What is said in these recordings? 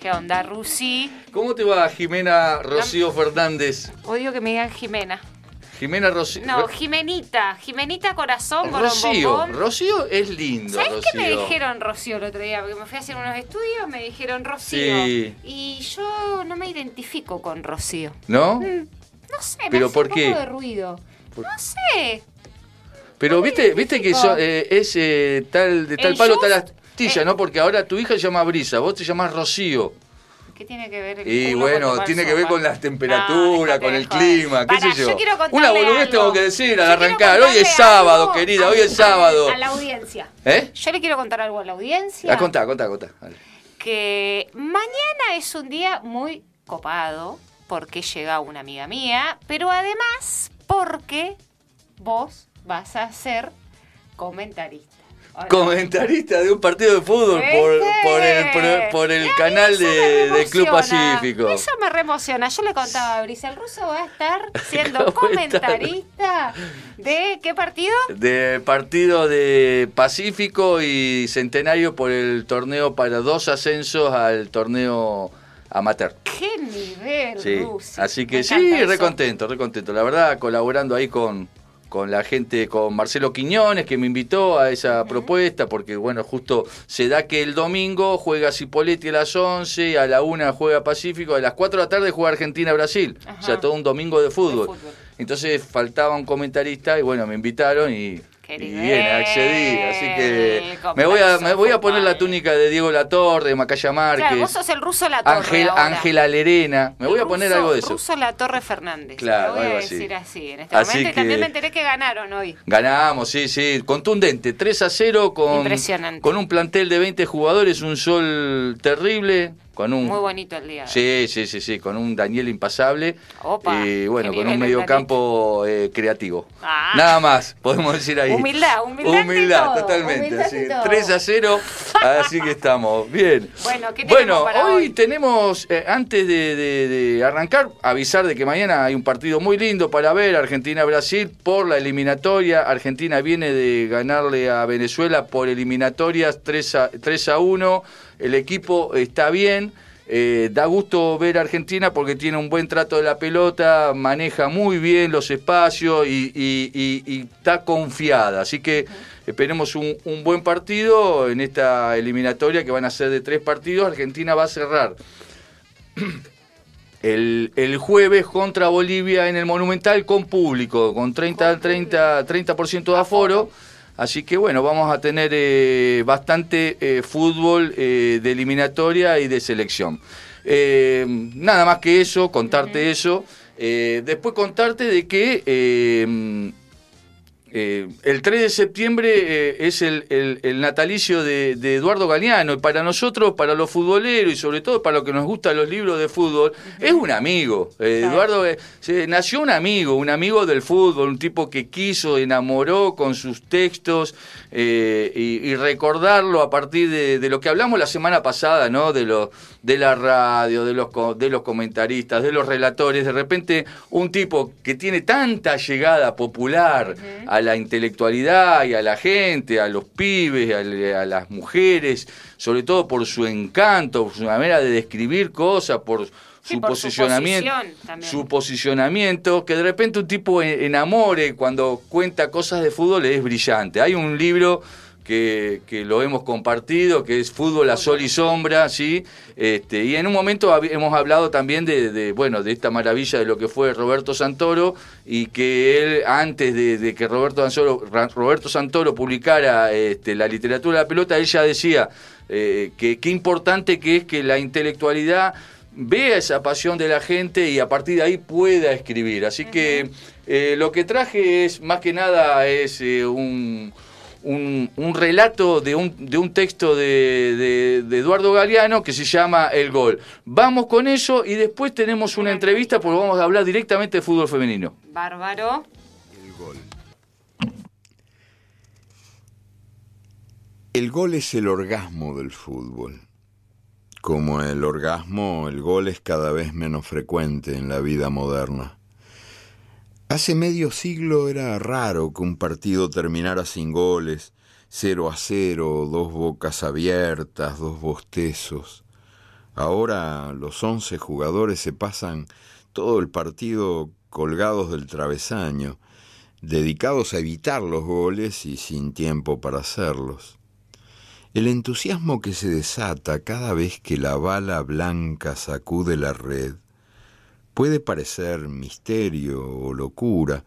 ¿Qué onda, Rusi? ¿Cómo te va, Jimena Rocío Fernández? Odio que me digan Jimena. Jimena Rocío. No, Jimenita. Jimenita Corazón, Rocío. Rocío es lindo. ¿Sabes Rocío. qué me dijeron Rocío el otro día? Porque me fui a hacer unos estudios, me dijeron Rocío. Sí. Y yo no me identifico con Rocío. ¿No? Mm, No sé, me ¿Pero hace por un qué? poco de ruido. Por- No sé. Pero No me viste, viste que so- eh, es eh, tal, de tal El palo, just- tal eh. ¿no? Porque ahora tu hija se llama Brisa, vos te llamás Rocío. ¿Qué tiene que ver el Y bueno, tiene que ver con las temperaturas, con el clima, qué Pará, sé yo. Una boludez algo. tengo que decir al arrancar. Hoy es sábado, algo querida, hoy es sábado. A la audiencia. ¿Eh? Yo le quiero contar algo a la audiencia. Ah, contá, contá, contá. Que mañana es un día muy copado porque llega una amiga mía, pero además porque vos vas a ser comentarista. Comentarista de un partido de fútbol por, el, por, por canal me de, de Club. Pacífico. Eso me reemociona. Yo le contaba a Brisa, el ruso va a estar siendo comentarista de qué partido? De partido de Pacífico y Centenario por el torneo para dos ascensos al torneo amateur. ¡Qué nivel, Sí, Rusi! así Me que sí, encanta re eso. contento, re contento. La verdad, colaborando ahí con, con la gente, con Marcelo Quiñones, que me invitó a esa propuesta, porque bueno, justo se da que el domingo juega Cipoletti a las 11, a la 1 juega Pacífico, a las 4 de la tarde juega Argentina-Brasil. O sea, todo un domingo de fútbol. fútbol. Entonces faltaba un comentarista y bueno, me invitaron y, Nivel, bien, accedí. Así que me voy a, me voy a poner la túnica de Diego Latorre, Macaya Márquez. Claro, vos sos el ruso La Torre Ángel. Ángela Lerena. Me voy a poner ruso- algo de eso. Ruso La Torre Fernández. Claro, Lo voy a algo así. decir así en este Así momento. Que- también me enteré que ganaron hoy. Ganamos, sí, sí, contundente, 3 a 0 con, Impresionante. con un plantel de 20 jugadores, un sol terrible, con un... Muy bonito el día. Sí, sí, sí, sí, con un Daniel impasable Opa, y bueno, con un mediocampo eh, creativo. Ah. Nada más, podemos decir ahí. Humildad, humildad Humildad, totalmente. humildad así, ante todo. 3 a 0, así que estamos. Bien. Bueno, ¿qué tenemos Bueno, para hoy, hoy? tenemos, eh, antes de, de- de arrancar, avisar de que mañana hay un partido muy lindo para ver, Argentina-Brasil, por la eliminatoria. Argentina viene de ganarle a Venezuela por eliminatorias 3 a, 3 a 1. El equipo está bien. eh, da gusto ver a Argentina porque tiene un buen trato de la pelota, maneja muy bien los espacios y, y- y- y está confiada. Así que esperemos un, un buen partido en esta eliminatoria que van a ser de tres partidos. Argentina va a cerrar el, el jueves contra Bolivia en el Monumental con público, con 30 30 30% de aforo. Así que bueno, vamos a tener eh, bastante eh, fútbol eh, de eliminatoria y de selección. Nada más que eso, contarte eso. Después contarte de que eh, el 3 de septiembre eh, es el, el- el natalicio de, de Eduardo Galeano y para nosotros, para los futboleros y sobre todo para los que nos gustan los libros de fútbol, es un amigo. Eh, Claro. Eduardo eh, se- nació un amigo, un amigo del fútbol, un tipo que quiso, enamoró con sus textos eh, y, y recordarlo a partir de, de lo que hablamos la semana pasada, ¿no? De, lo, de la radio, de los, de los comentaristas, de los relatores. De repente, un tipo que tiene tanta llegada popular a la intelectualidad y a la gente, a los pibes, a, a las mujeres, sobre todo por su encanto, por su manera de describir cosas, por Sí, su posicionamiento, su posicionamiento, que de repente un tipo en- enamore cuando cuenta cosas de fútbol es brillante. Hay un libro que, que lo hemos compartido, que es Fútbol a Sol y Sombra, ¿sí? Este, y en un momento hab- hemos hablado también de, de, bueno, de esta maravilla de lo que fue Roberto Santoro y que él, antes de, de que Roberto Santoro, Ra- Roberto Santoro publicara este, la literatura de la pelota, él ya decía eh, que qué importante que es que la intelectualidad vea esa pasión de la gente y a partir de ahí pueda escribir. Así que eh, lo que traje es, más que nada, es eh, un, un, un relato de un, de un texto de, de- de Eduardo Galeano que se llama El Gol. Vamos con eso y después tenemos una entrevista porque vamos a hablar directamente de fútbol femenino. Bárbaro. El gol. El gol es el orgasmo del fútbol. Como el orgasmo, el gol es cada vez menos frecuente en la vida moderna. Hace medio siglo era raro que un partido terminara sin goles, 0 a 0, dos bocas abiertas, dos bostezos. Ahora los once jugadores se pasan todo el partido colgados del travesaño, dedicados a evitar los goles y sin tiempo para hacerlos. El entusiasmo que se desata cada vez que la bala blanca sacude la red puede parecer misterio o locura,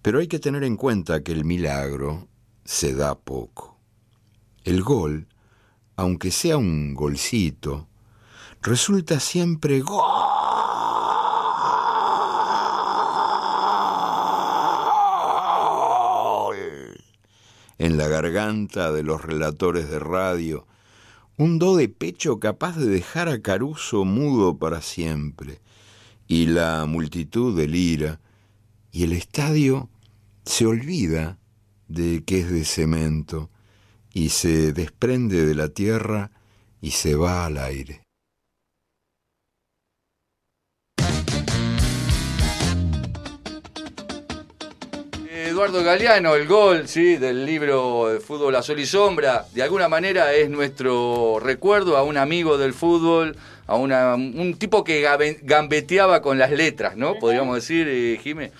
pero hay que tener en cuenta que el milagro se da poco. El gol, aunque sea un golcito, resulta siempre gol. En la garganta de los relatores de radio, un do de pecho capaz de dejar a Caruso mudo para siempre, y la multitud delira, y el estadio se olvida de que es de cemento, y se desprende de la tierra y se va al aire. Eduardo Galeano, el gol ¿sí? del libro Fútbol a Sol y Sombra, de alguna manera es nuestro recuerdo a un amigo del fútbol, a una, un tipo que gambeteaba con las letras, ¿no? Podríamos decir, eh, Jimé.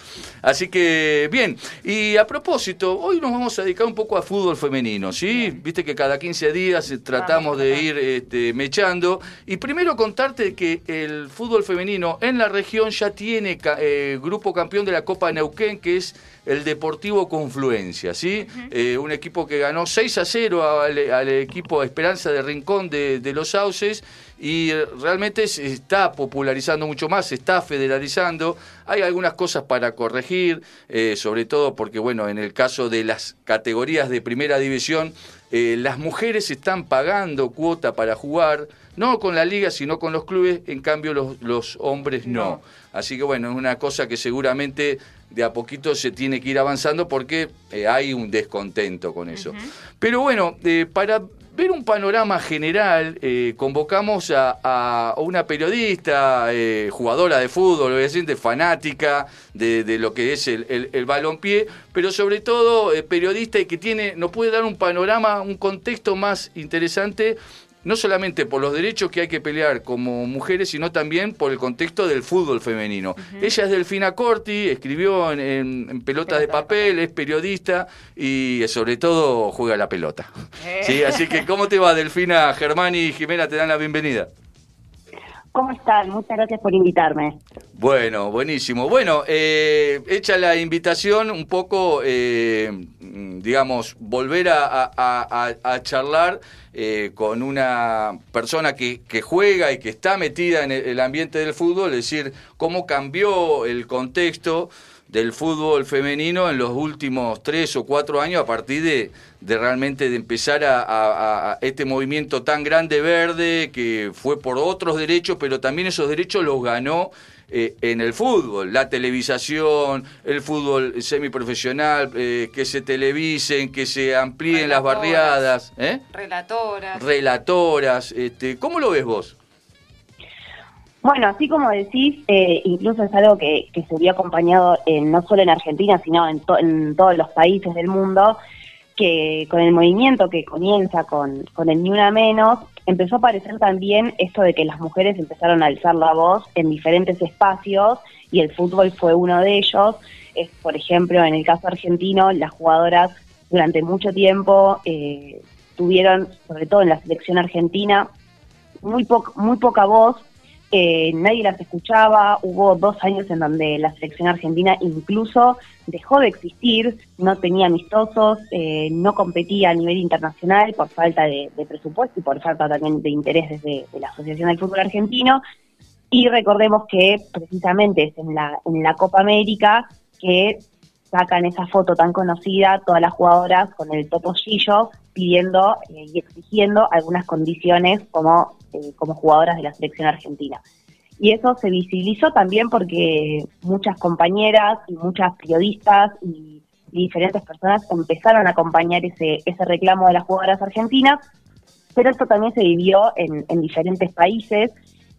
Así que, bien. Y a propósito, hoy nos vamos a dedicar un poco a fútbol femenino, ¿sí? Viste que cada 15 días eh, tratamos de ir este, mechando. Y primero contarte que el fútbol femenino en la región ya tiene eh, grupo campeón de la Copa Neuquén, que es el Deportivo Confluencia, ¿sí? Eh, un equipo que ganó 6 a 0 al, equipo Esperanza de Rincón de, de los Sauces y realmente se está popularizando mucho más, se está federalizando. Hay algunas cosas para corregir, eh, sobre todo porque, bueno, en el caso de las categorías de primera división, eh, las mujeres están pagando cuota para jugar, no con la liga, sino con los clubes, en cambio los, los hombres no. Así que, bueno, es una cosa que seguramente de a poquito se tiene que ir avanzando porque eh, hay un descontento con eso. Pero bueno, para ver un panorama general, eh, convocamos a, una periodista, eh, jugadora de fútbol, obviamente fanática de, lo que es el, el, balompié, pero sobre todo eh, periodista y que tiene, nos puede dar un panorama, un contexto más interesante no solamente por los derechos que hay que pelear como mujeres, sino también por el contexto del fútbol femenino. Ella es Delfina Corti, escribió en, Pelotas de papel, es periodista y sobre todo juega la pelota. Eh. Sí, así que, ¿cómo te va, Delfina? Germán y Jimena te dan la bienvenida. ¿Cómo están? Muchas gracias por invitarme. Bueno, buenísimo. Bueno, eh, hecha la invitación, un poco, eh, digamos, volver a, charlar eh, con una persona que, que, juega y que está metida en el ambiente del fútbol, es decir, cómo cambió el contexto del fútbol femenino en los últimos tres o cuatro años a partir de, de realmente de empezar a, este movimiento tan grande verde que fue por otros derechos, pero también esos derechos los ganó eh, en el fútbol, la televisación, el fútbol semiprofesional, eh, que se televisen, que se amplíen las barriadas. ¿eh? Relatoras. Relatoras. Este, ¿Cómo lo ves vos? Bueno, así como decís, eh, incluso es algo que, se vio acompañado no solo en Argentina, sino en, todos los países del mundo, que con el movimiento que comienza con, el Ni Una Menos, empezó a aparecer también esto de que las mujeres empezaron a alzar la voz en diferentes espacios y el fútbol fue uno de ellos. Es, por ejemplo, en el caso argentino, las jugadoras durante mucho tiempo eh, tuvieron, sobre todo en la selección argentina, muy, muy poca voz eh, nadie las escuchaba, hubo dos años en donde la selección argentina incluso dejó de existir, no tenía amistosos, eh, no competía a nivel internacional por falta de, presupuesto y por falta también de interés desde de la Asociación del Fútbol Argentino. Y recordemos que precisamente es en la, en la Copa América que sacan esa foto tan conocida, todas las jugadoras con el topollillo pidiendo eh, y exigiendo algunas condiciones como eh, como jugadoras de la selección argentina. Y eso se visibilizó también porque muchas compañeras y muchas periodistas y, diferentes personas empezaron a acompañar ese, ese reclamo de las jugadoras argentinas, pero esto también se vivió en, diferentes países,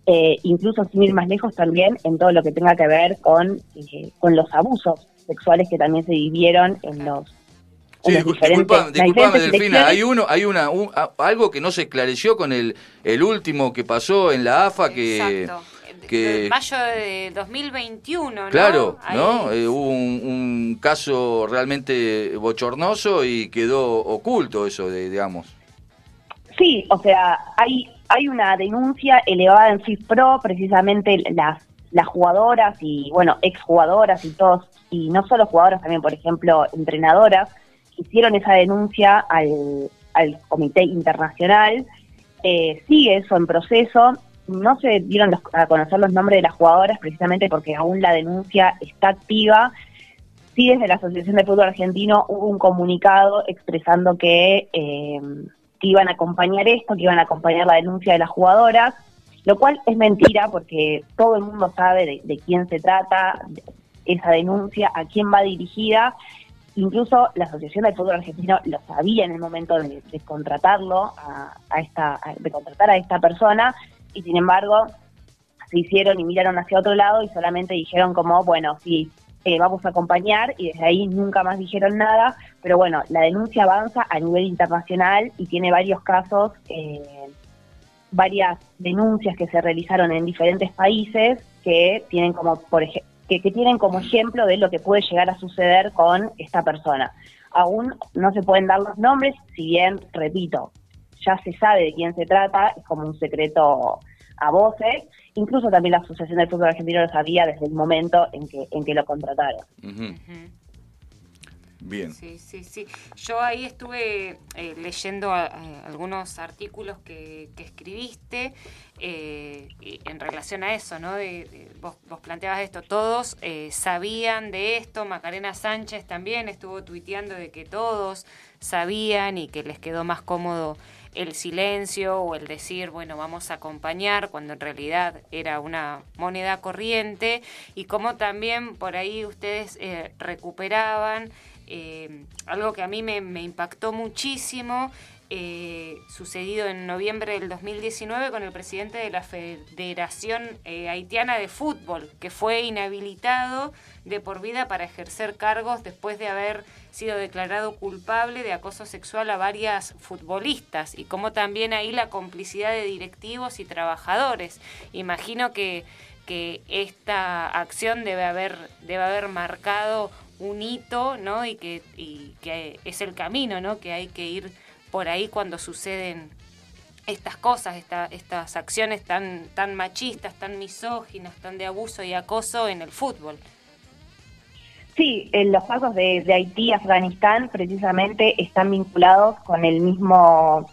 eh, incluso sin ir más lejos también en todo lo que tenga que ver con, eh, con los abusos sexuales que también se vivieron en los Sí, diferentes- disculpame, Delfina, hay uno, hay una, un- a- algo que no se esclareció con el, el último que pasó en la AFA que, Exacto. que En mayo de 2021, ¿no? claro, Ahí- ¿no? Eh, hubo un, un caso realmente bochornoso y quedó oculto eso, de, digamos. Sí, o sea, hay hay una denuncia elevada en FIFPRO, precisamente las las jugadoras y bueno, exjugadoras y todos y no solo jugadoras, también por ejemplo, entrenadoras hicieron esa denuncia al, comité internacional. Eh, sigue eso en proceso. No se dieron los- a conocer los nombres de las jugadoras precisamente porque aún la denuncia está activa. Sí, desde la Asociación de Fútbol Argentino hubo un comunicado expresando que, eh, iban a acompañar esto, que iban a acompañar la denuncia de las jugadoras, lo cual es mentira porque todo el mundo sabe de, quién se trata, esa denuncia, a quién va dirigida. Incluso la Asociación del Fútbol Argentino lo sabía en el momento de, contratarlo, a, a esta, de contratar a esta persona, y sin embargo se hicieron y miraron hacia otro lado y solamente dijeron como, bueno, sí, eh, vamos a acompañar y desde ahí nunca más dijeron nada, pero bueno, la denuncia avanza a nivel internacional y tiene varios casos, eh, varias denuncias que se realizaron en diferentes países que tienen como, por ej- que, que tienen como ejemplo de lo que puede llegar a suceder con esta persona. Aún no se pueden dar los nombres, si bien, repito, ya se sabe de quién se trata, es como un secreto a voces. Incluso también la Asociación del Fútbol Argentino lo sabía desde el momento en que, en que lo contrataron. Ujú. Bien. Sí, sí, sí. Yo ahí estuve eh, leyendo a algunos artículos que, que escribiste eh, en relación a eso, ¿no? Vos, planteabas esto, todos eh, sabían de esto, Macarena Sánchez también estuvo tuiteando de que todos sabían y que les quedó más cómodo el silencio o el decir, bueno, vamos a acompañar, cuando en realidad era una moneda corriente, y como también por ahí ustedes eh, recuperaban eh, algo que a mí me, impactó muchísimo, eh, sucedido en noviembre del 2019 con el presidente de la Federación eh, Haitiana de Fútbol, que fue inhabilitado de por vida para ejercer cargos después de haber sido declarado culpable de acoso sexual a varias futbolistas y como también ahí la complicidad de directivos y trabajadores. Imagino que, que esta acción debe haber, debe haber marcado un hito, ¿no? Y que, y que es el camino, ¿no? Que hay que ir por ahí cuando suceden estas cosas, esta, estas acciones tan, tan machistas, tan misóginas, tan de abuso y acoso en el fútbol. Sí, en los casos de, de Haití Afganistán precisamente están vinculados con el mismo,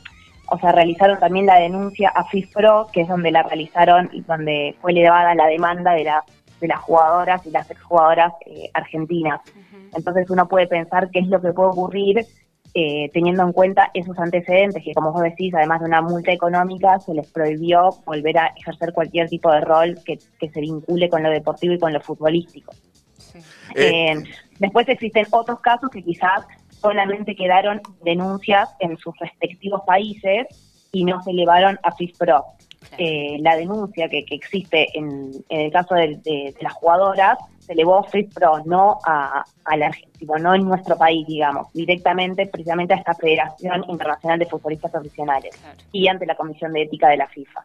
o sea, realizaron también la denuncia a FIFPRO, que es donde la realizaron y donde fue elevada la demanda de, la, de las jugadoras y las exjugadoras eh, argentinas. Entonces uno puede pensar qué es lo que puede ocurrir eh, teniendo en cuenta esos antecedentes, que como vos decís, además de una multa económica, se les prohibió volver a ejercer cualquier tipo de rol que, que se vincule con lo deportivo y con lo futbolístico. Sí. Eh, Eh, después existen otros casos que quizás solamente quedaron denuncias en sus respectivos países y no se elevaron a FISPRO. Eh, la denuncia que, que existe en, en el caso de, de- de las jugadoras se elevó a FISPRO, no a, a la Argentina, no en nuestro país, digamos, directamente precisamente a esta Federación Internacional de Futbolistas Profesionales Claro. y ante la Comisión de Ética de la FIFA.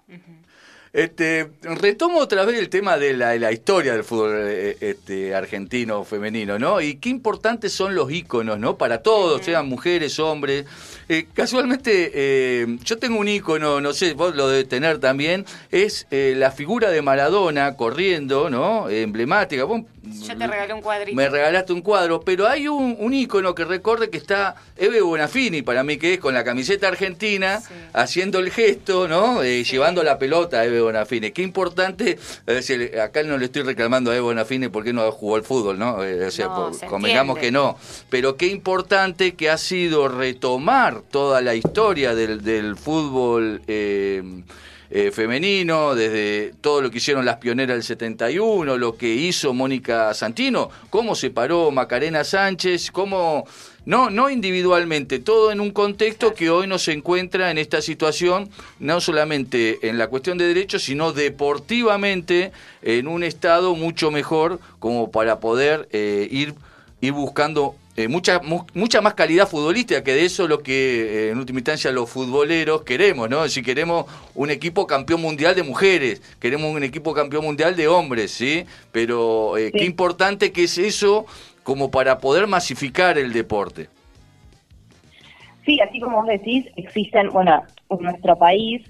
Este, retomo otra vez el tema de la, de la historia del fútbol eh, este, argentino femenino, ¿no? Y qué importantes son los íconos, ¿no? Para todos, sean mujeres, hombres. Eh, casualmente, eh, yo tengo un ícono, no sé, vos lo debes tener también, es eh, la figura de Maradona corriendo, ¿no? Emblemática. Vos, Yo te regalé un cuadrito. me regalaste un cuadro, pero hay un, un ícono que recorre que está Eve Bonafini, para mí que es con la camiseta argentina, Sí. haciendo el gesto, ¿no? Eh, Llevando la pelota a Eve Bonafini. Qué importante, acá no le estoy reclamando a Eve Bonafini porque no jugó al fútbol, ¿no? O sea, No, por- se convengamos que no. Pero qué importante que ha sido retomar toda la historia del, fútbol. eh, eh, femenino, desde todo lo que hicieron las pioneras del 71, lo que hizo Mónica Santino, cómo se paró Macarena Sánchez, cómo, no, no individualmente, todo en un contexto que hoy nos encuentra en esta situación, no solamente en la cuestión de derechos, sino deportivamente en un estado mucho mejor como para poder eh, ir ir buscando eh, mucha, mucha más calidad futbolística, que de eso lo que eh, en última instancia los futboleros queremos, ¿no? Si queremos un equipo campeón mundial de mujeres, queremos un equipo campeón mundial de hombres, ¿sí? Pero eh, qué importante que es eso como para poder masificar el deporte. Sí, así como vos decís, existen, bueno, en nuestro país,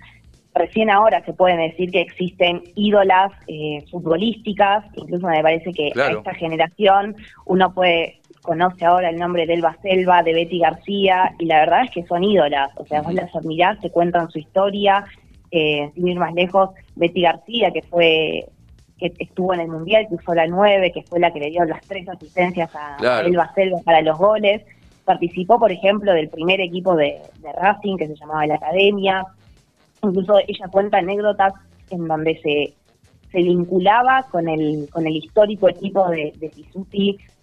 recién ahora se pueden decir que existen ídolas eh, futbolísticas, incluso me parece que a esta generación uno puede conoce ahora el nombre de Elba Selva, de Betty García, y la verdad es que son ídolas, o sea, vos las admirás, te cuentan su historia, eh, sin ir más lejos, Betty García, que fue que estuvo en el Mundial, que usó la 9, que fue la que le dio las tres asistencias a Elba Selva para los goles, participó, por ejemplo, del primer equipo de, Racing, que se llamaba la Academia, incluso ella cuenta anécdotas en donde se, se vinculaba con el, con el histórico equipo de,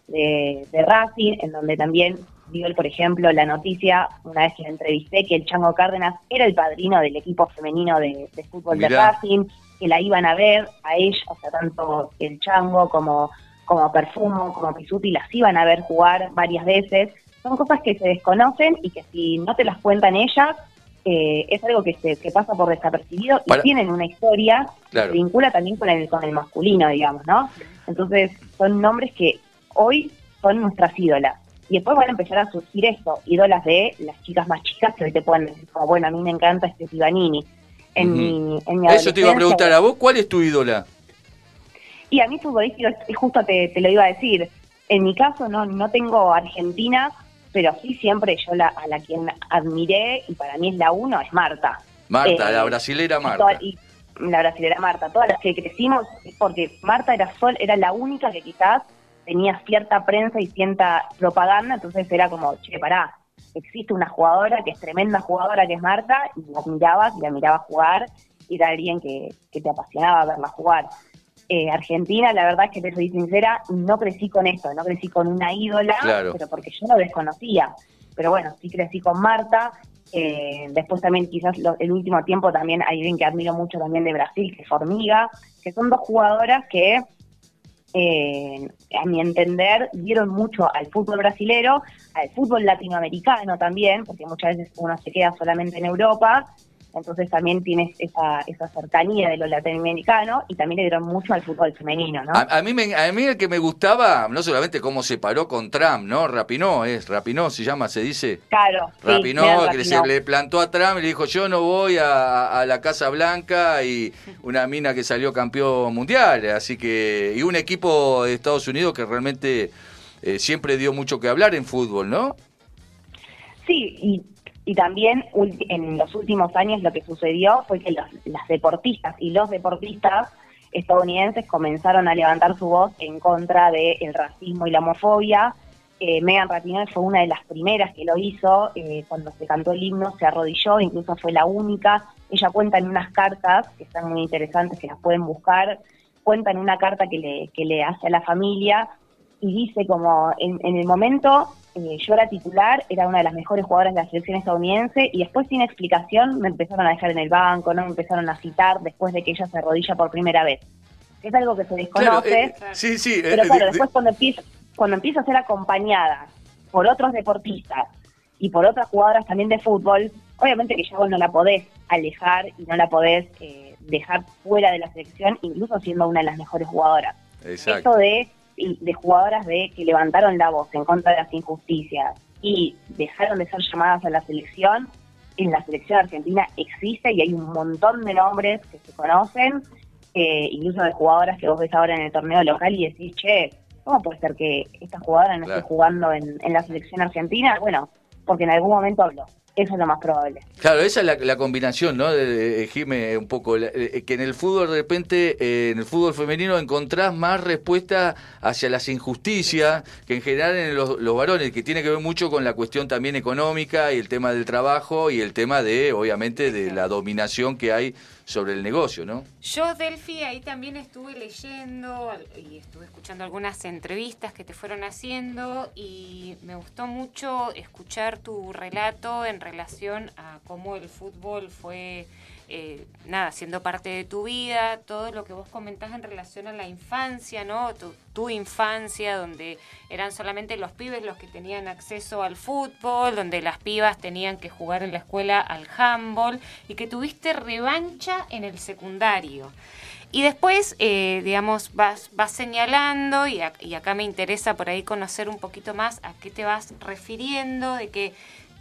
de de, Racing, en donde también dio, por ejemplo, la noticia, una vez que la entrevisté, que el Chango Cárdenas era el padrino del equipo femenino de, fútbol de Racing, que la iban a ver a ella, o sea, tanto el Chango como, como Perfumo, como Pisuti, las iban a ver jugar varias veces. Son cosas que se desconocen y que si no te las cuentan ellas, eh, es algo que, se, que pasa por desapercibido y tienen una historia que se vincula también con el, con el masculino, digamos, ¿no? Entonces, son nombres que hoy son nuestras ídolas. Y después van a empezar a surgir esto, ídolas de las chicas más chicas que hoy te pueden decir, como, bueno, a mí me encanta este Tibanini. En, mi, en Eso te iba a preguntar a vos, ¿cuál es tu ídola? Y a mí futbolístico, justo te, te, lo iba a decir, en mi caso no, no tengo Argentina, pero sí siempre yo la, a la quien admiré, y para mí es la uno, es Marta. Marta, la eh, brasilera Marta. la brasilera Marta, todas las que crecimos, porque Marta era, sol, era la única que quizás tenía cierta prensa y cierta propaganda, entonces era como, che, pará, existe una jugadora que es tremenda jugadora, que es Marta, y la mirabas, y la mirabas jugar, y era alguien que, te apasionaba verla jugar. Eh, Argentina, la verdad es que te soy sincera, no crecí con esto, no crecí con una ídola, pero porque yo no desconocía. Pero bueno, sí crecí con Marta. Eh, después también quizás el último tiempo también hay alguien que admiro mucho también de Brasil, que es Formiga, que son dos jugadoras que eh, a mi entender, dieron mucho al fútbol brasilero, al fútbol latinoamericano también, porque muchas veces uno se queda solamente en Europa, entonces también tienes esa, esa cercanía de lo latinoamericano y también le dieron mucho al fútbol femenino, ¿no? A, mí me, a mí el que me gustaba, no solamente cómo se paró con Trump, ¿no? Rapinó, es Rapinó, se llama, se dice. Claro. Rapinó, que se le plantó a Trump y le dijo, yo no voy a, la Casa Blanca y una mina que salió campeón mundial, así que, y un equipo de Estados Unidos que realmente eh, siempre dio mucho que hablar en fútbol, ¿no? Sí, y y también en los últimos años lo que sucedió fue que las deportistas y los deportistas estadounidenses comenzaron a levantar su voz en contra del racismo y la homofobia. Eh, Megan Rapinoe fue una de las primeras que lo hizo, eh, cuando se cantó el himno se arrodilló, incluso fue la única. Ella cuenta en unas cartas que están muy interesantes, que las pueden buscar, cuenta en una carta que le, que le hace a la familia y dice como en, en el momento eh, yo era titular, era una de las mejores jugadoras de la selección estadounidense y después sin explicación me empezaron a dejar en el banco, no me empezaron a citar después de que ella se arrodilla por primera vez. Es algo que se desconoce. Eh, sí, sí. Pero eh, claro, después cuando empieza, cuando empieza a ser acompañada por otros deportistas y por otras jugadoras también de fútbol, obviamente que ya vos no la podés alejar y no la podés dejar fuera de la selección, incluso siendo una de las mejores jugadoras. Exacto. Esto de de jugadoras de que levantaron la voz en contra de las injusticias y dejaron de ser llamadas a la selección, en la selección argentina existe y hay un montón de nombres que se conocen, eh, incluso de jugadoras que vos ves ahora en el torneo local y decís, che, ¿cómo puede ser que esta jugadora no esté jugando en, en la selección argentina? Bueno, porque en algún momento habló. Eso es lo más probable. Claro, esa es la, combinación, ¿no? De, Jime, un poco, que en el fútbol de repente, eh, en el fútbol femenino encontrás más respuesta hacia las injusticias que en general en los, varones, que tiene que ver mucho con la cuestión también económica y el tema del trabajo y el tema de, obviamente, de la dominación que hay sobre el negocio, ¿no? Yo, Delphi, ahí también estuve leyendo y estuve escuchando algunas entrevistas que te fueron haciendo y me gustó mucho escuchar tu relato en relación a cómo el fútbol fue, eh, nada, siendo parte de tu vida, todo lo que vos comentás en relación a la infancia, ¿no? Tu, infancia, donde eran solamente los pibes los que tenían acceso al fútbol, donde las pibas tenían que jugar en la escuela al handball y que tuviste revancha en el secundario. Y después, eh, digamos, vas, vas señalando, y, y acá me interesa por ahí conocer un poquito más a qué te vas refiriendo, de que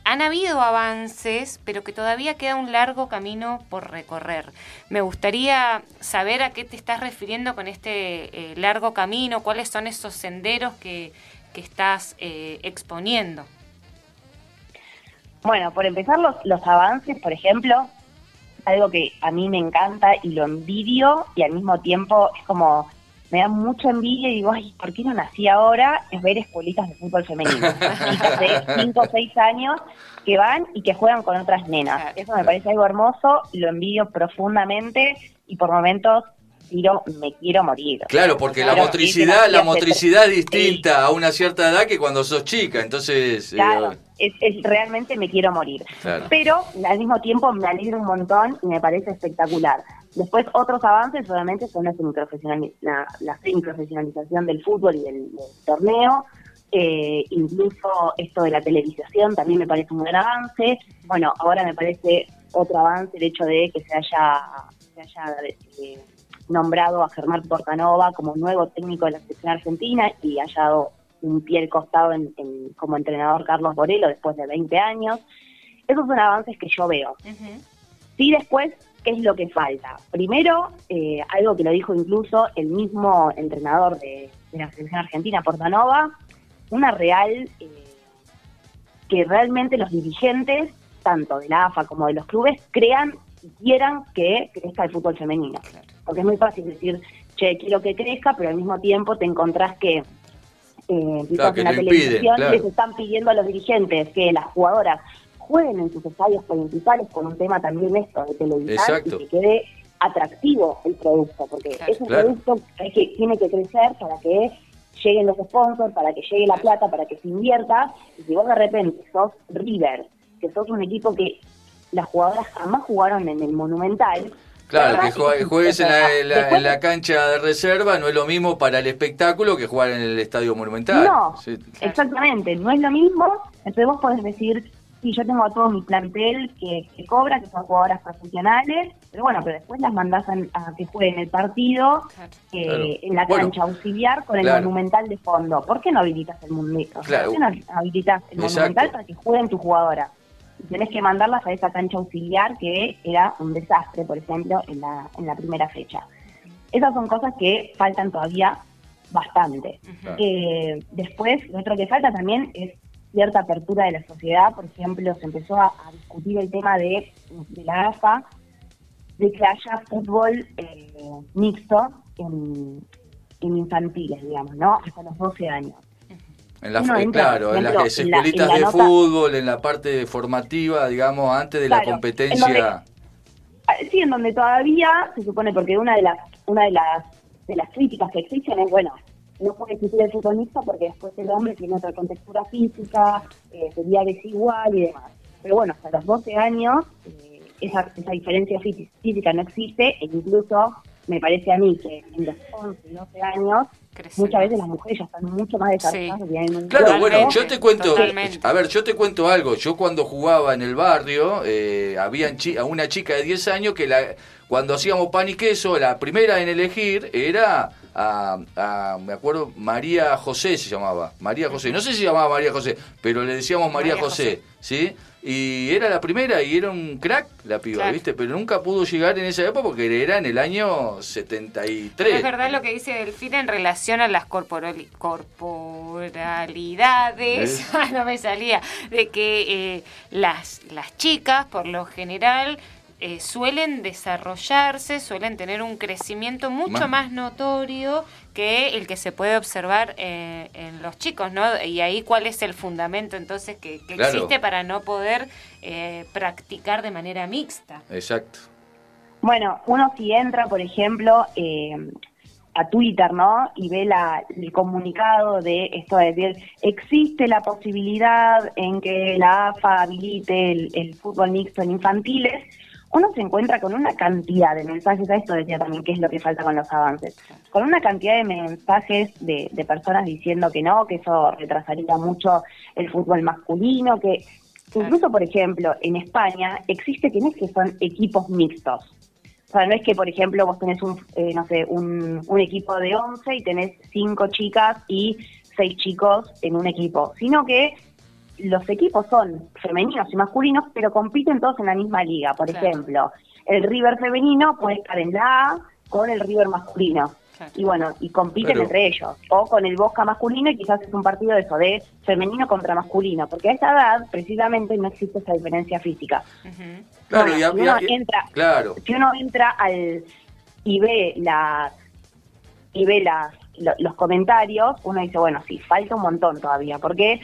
han habido avances, pero que todavía queda un largo camino por recorrer. Me gustaría saber a qué te estás refiriendo con este eh, largo camino, cuáles son esos senderos que, que estás eh, exponiendo. Bueno, por empezar, los, los avances, por ejemplo, algo que a mí me encanta y lo envidio y al mismo tiempo es como me da mucha envidia y digo, ay, ¿por qué no nací ahora? Es ver escuelitas de fútbol femenino. Chicas de 5 o 6 años que van y que juegan con otras nenas. Eso me parece algo hermoso, lo envidio profundamente y por momentos tiro, me quiero morir. Claro, porque la motricidad, sí, la motricidad es sí. distinta a una cierta edad que cuando sos chica, entonces... eh, Claro, es, es- realmente me quiero morir. Claro. Pero al mismo tiempo me alegra un montón y me parece espectacular. Después otros avances obviamente son la, la, la semiprofesionalización del fútbol y del, del torneo. Eh, incluso esto de la televisación también me parece un gran avance. Bueno, ahora me parece otro avance el hecho de que se haya, se haya eh, nombrado a Germán Portanova como nuevo técnico de la selección argentina y haya dado un pie al costado en- en- como entrenador Carlos Borelo después de 20 años. Esos son avances que yo veo. Ujú. Sí, después, ¿qué es lo que falta? Primero, eh, algo que lo dijo incluso el mismo entrenador de, de la selección argentina, Portanova, una real, eh, que realmente los dirigentes, tanto de la AFA como de los clubes, crean y quieran que crezca el fútbol femenino. Porque es muy fácil decir, che, quiero que crezca, pero al mismo tiempo te encontrás que eh, que en la impiden, televisión claro. les están pidiendo a los dirigentes que las jugadoras jueguen en sus estadios principales con un tema también esto de televisar Exacto. y que quede atractivo el producto, porque Claro. ese Claro. producto que, tiene que crecer para que lleguen los sponsors, para que llegue la plata, para que se invierta, y si vos de repente sos River, que sos un equipo que las jugadoras jamás jugaron en el Monumental, Claro, que juegues en la, en la- Después- en la cancha de reserva no es lo mismo para el espectáculo que jugar en el estadio monumental. No, Sí. exactamente, no es lo mismo. Entonces vos podés decir, sí, yo tengo a todo mi plantel que, que cobra, que son jugadoras profesionales, pero bueno, pero después las mandás a, a que jueguen el partido Claro. eh, Claro. en la Bueno, cancha auxiliar con el claro. monumental de fondo. ¿Por qué no habilitas el monumental? Claro. ¿Por qué no habilitas el Exacto. monumental para que jueguen tus jugadoras? Y tenés que mandarlas a esa cancha auxiliar que era un desastre, por ejemplo, en la, en la primera fecha. Esas son cosas que faltan todavía bastante. Eh, después, lo otro que falta también es cierta apertura de la sociedad. Por ejemplo, se empezó a, a discutir el tema de, de la AFA, de que haya fútbol eh, mixto en, en infantiles, digamos, ¿no? Hasta los 12 años. En la, eh, entra, claro, en las ejemplo, en la- escuelitas en la de nota- fútbol, en la parte formativa, digamos, antes de la competencia. Ah, Sí, en donde todavía se supone, porque una de las una de las de las críticas que existen es, bueno, no puede existir el fútbol mixto porque después el hombre tiene otra contextura física, eh, sería desigual y demás. Pero bueno, hasta los 12 años eh, esa, esa diferencia fí- física no existe e incluso me parece a mí que en los 11 y 12 años Crece muchas veces las mujeres ya están mucho más desarrolladas Sí. y tienen un Claro, bueno, yo te cuento, Totalmente. a ver, yo te cuento algo. Yo cuando jugaba en el barrio, eh, había a una chica de 10 años que la, cuando hacíamos pan y queso, la primera en elegir era a, a- me acuerdo, María José se llamaba, María José. No sé si se llamaba María José, pero le decíamos María, María José, ¿sí? Y era la primera y era un crack la piba, Claro. ¿viste? Pero nunca pudo llegar en esa época porque era en el año Pero 73. es verdad lo que dice Delfina en relación a las corporali- corporalidades, ¿Eh? no me salía, de que eh, las, las chicas por lo general eh, suelen desarrollarse, suelen tener un crecimiento mucho Más- más notorio que el que se puede observar eh, en los chicos, ¿no? Y ahí cuál es el fundamento entonces que, que Claro. existe para no poder eh, practicar de manera mixta. Exacto. Bueno, uno si entra, por ejemplo, eh, a Twitter, ¿no? Y ve la, el comunicado de esto de decir, existe la posibilidad en que la AFA habilite el, el fútbol mixto en infantiles, uno se encuentra con una cantidad de mensajes, a esto decía también que es lo que falta con los avances, con una cantidad de mensajes de, de personas diciendo que no, que eso retrasaría mucho el fútbol masculino, que incluso, por ejemplo, en España existe que no es que son equipos mixtos, o sea, no es que, por ejemplo, vos tenés un, eh, no sé, un, un equipo de 11 y tenés cinco chicas y seis chicos en un equipo, sino que los equipos son femeninos y masculinos, pero compiten todos en la misma liga. Por Claro. ejemplo, el River femenino puede estar en la A con el River masculino. Claro. Y bueno, y compiten entre ellos. O con el Bosca masculino y quizás es un partido de eso, de femenino contra masculino. Porque a esa edad, precisamente, no existe esa diferencia física. Claro, Bueno, y a- si y uno a- entra- claro. si uno entra al y ve las y ve las lo- los comentarios, uno dice, bueno, sí, falta un montón todavía, porque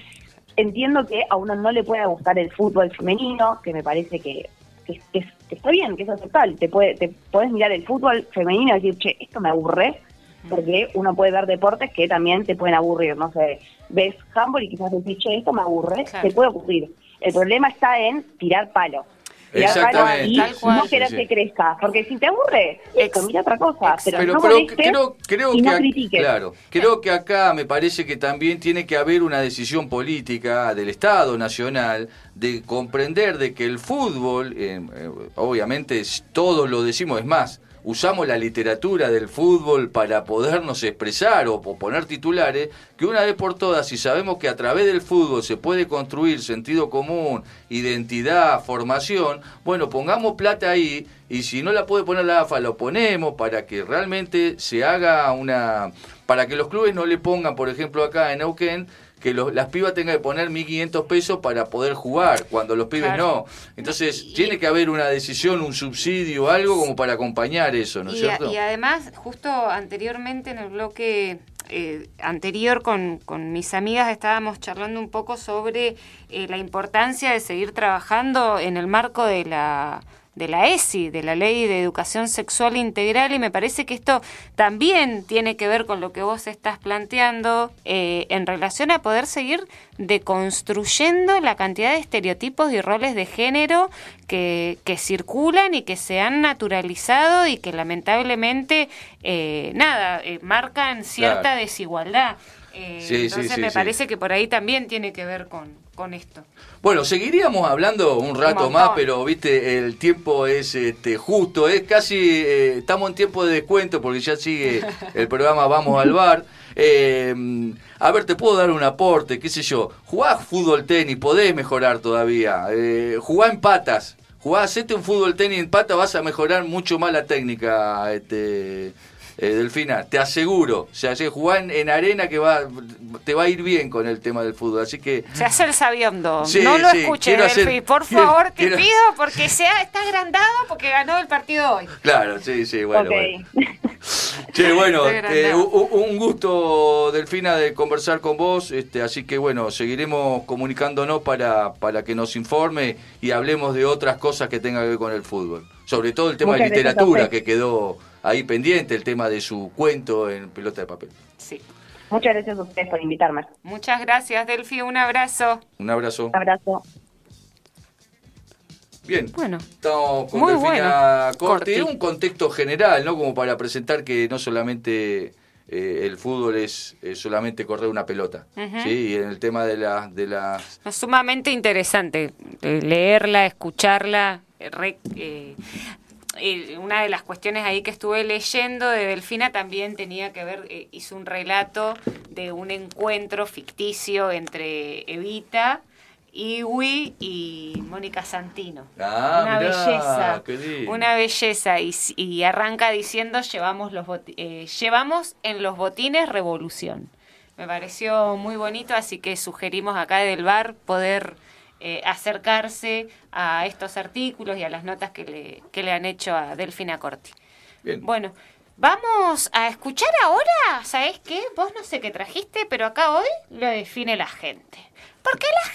entiendo que a uno no le puede gustar el fútbol femenino, que me parece que, que, que- que está bien, que es aceptable, te puede, te puedes mirar el fútbol femenino y decir, che, esto me aburre, porque uno puede ver deportes que también te pueden aburrir, no sé, ves handball y quizás decís, che, esto me aburre, Claro. te puede ocurrir. El problema está en tirar palo. Exactamente. cual. no Sí, que crezca, porque si te aburre, esto, mira otra cosa, pero, Pero, no creo, creo y no critiques. claro, creo que acá me parece que también tiene que haber una decisión política del Estado Nacional de comprender de que el fútbol, eh, eh, obviamente es- todos lo decimos, es más, usamos la literatura del fútbol para podernos expresar o, poner titulares, que una vez por todas, si sabemos que a través del fútbol se puede construir sentido común, identidad, formación, bueno, pongamos plata ahí y si no la puede poner la AFA, lo ponemos para que realmente se haga una... para que los clubes no le pongan, por ejemplo, acá en Neuquén, que los- las pibas tengan que poner 1.500 pesos para poder jugar, cuando los pibes Claro. no. Entonces, tiene que haber una decisión, un subsidio, algo como para acompañar eso, ¿no es cierto? y además, justo anteriormente en el bloque eh, anterior con, con mis amigas estábamos charlando un poco sobre eh, la importancia de seguir trabajando en el marco de la de la ESI, de la Ley de Educación Sexual Integral, y me parece que esto también tiene que ver con lo que vos estás planteando eh, en relación a poder seguir deconstruyendo la cantidad de estereotipos y roles de género que, que circulan y que se han naturalizado y que lamentablemente, eh, nada, eh, marcan cierta Claro. desigualdad. Eh, Sí, entonces sí, me parece que por ahí también tiene que ver con, con esto. Bueno, seguiríamos hablando un rato más, pero viste, el tiempo es este, justo, es casi, eh, estamos en tiempo de descuento porque ya sigue el programa Vamos al Bar. Eh, a ver, te puedo dar un aporte, qué sé yo, jugá fútbol tenis, podés mejorar todavía, jugá en patas, jugá, hacete un fútbol tenis en patas, vas a mejorar mucho más la técnica, este... Eh, Delfina, te aseguro, o sea, si jugás en, en arena que va, te va a ir bien con el tema del fútbol, así que Se hace el sabiondo. Sí, no lo sí, escuches, hacer- Delphi. Por favor, te quiero- pido, porque sea, está agrandado porque ganó el partido hoy. Claro, sí, sí, bueno. Ok. bueno. Che, bueno, eh, un gusto, Delfina, de conversar con vos, este, así que bueno, seguiremos comunicándonos para, para que nos informe y hablemos de otras cosas que tengan que ver con el fútbol. Sobre todo el tema Muchas de literatura, que quedó ahí pendiente, el tema de su cuento en pelota de papel. Sí. Muchas gracias a ustedes por invitarme. Muchas gracias, Delphi. Un abrazo. Un abrazo. Un abrazo. Bien. Bueno. Estamos con Muy Delfina bueno. Corti. Corti. Un contexto general, ¿no? Como para presentar que no solamente eh, el fútbol es, es solamente correr una pelota. ¿sí? Y en el tema de, la, de las... Es sumamente interesante eh, leerla, escucharla. re- eh, eh, una de las cuestiones ahí que estuve leyendo de Delfina también tenía que ver, eh, hizo un relato de un encuentro ficticio entre Evita, Iwi y Mónica Santino. Ah, una mirá, belleza, qué lindo. una belleza y, arranca diciendo llevamos los eh, llevamos en los botines revolución. Me pareció muy bonito, así que sugerimos acá del bar poder eh, acercarse a estos artículos y a las notas que le, que le han hecho a Delfina Corti. Bien. Bueno, vamos a escuchar ahora, ¿sabes qué? Vos no sé qué trajiste, pero acá hoy lo define la gente. Porque la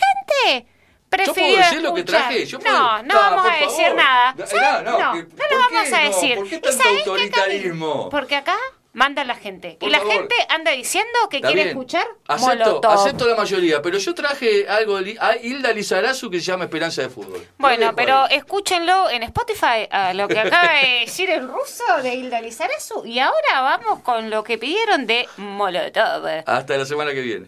gente prefirió puedo decir lo que traje? Yo no, puedo- no Ah, vamos a decir favor. nada. No, no, no, no, no ¿por lo vamos a no? decir. ¿Por qué ¿Y tanto sabés autoritarismo? Porque acá manda la gente. Por y la favor. gente anda diciendo que Está quiere bien. escuchar Acepto, Molotov. acepto la mayoría, pero yo traje algo de a Hilda Lizarazu que se llama Esperanza de Fútbol. Bueno, pero ahí. escúchenlo en Spotify, a lo que acaba de decir el ruso de Hilda Lizarazu. Y ahora vamos con lo que pidieron de Molotov. Hasta la semana que viene.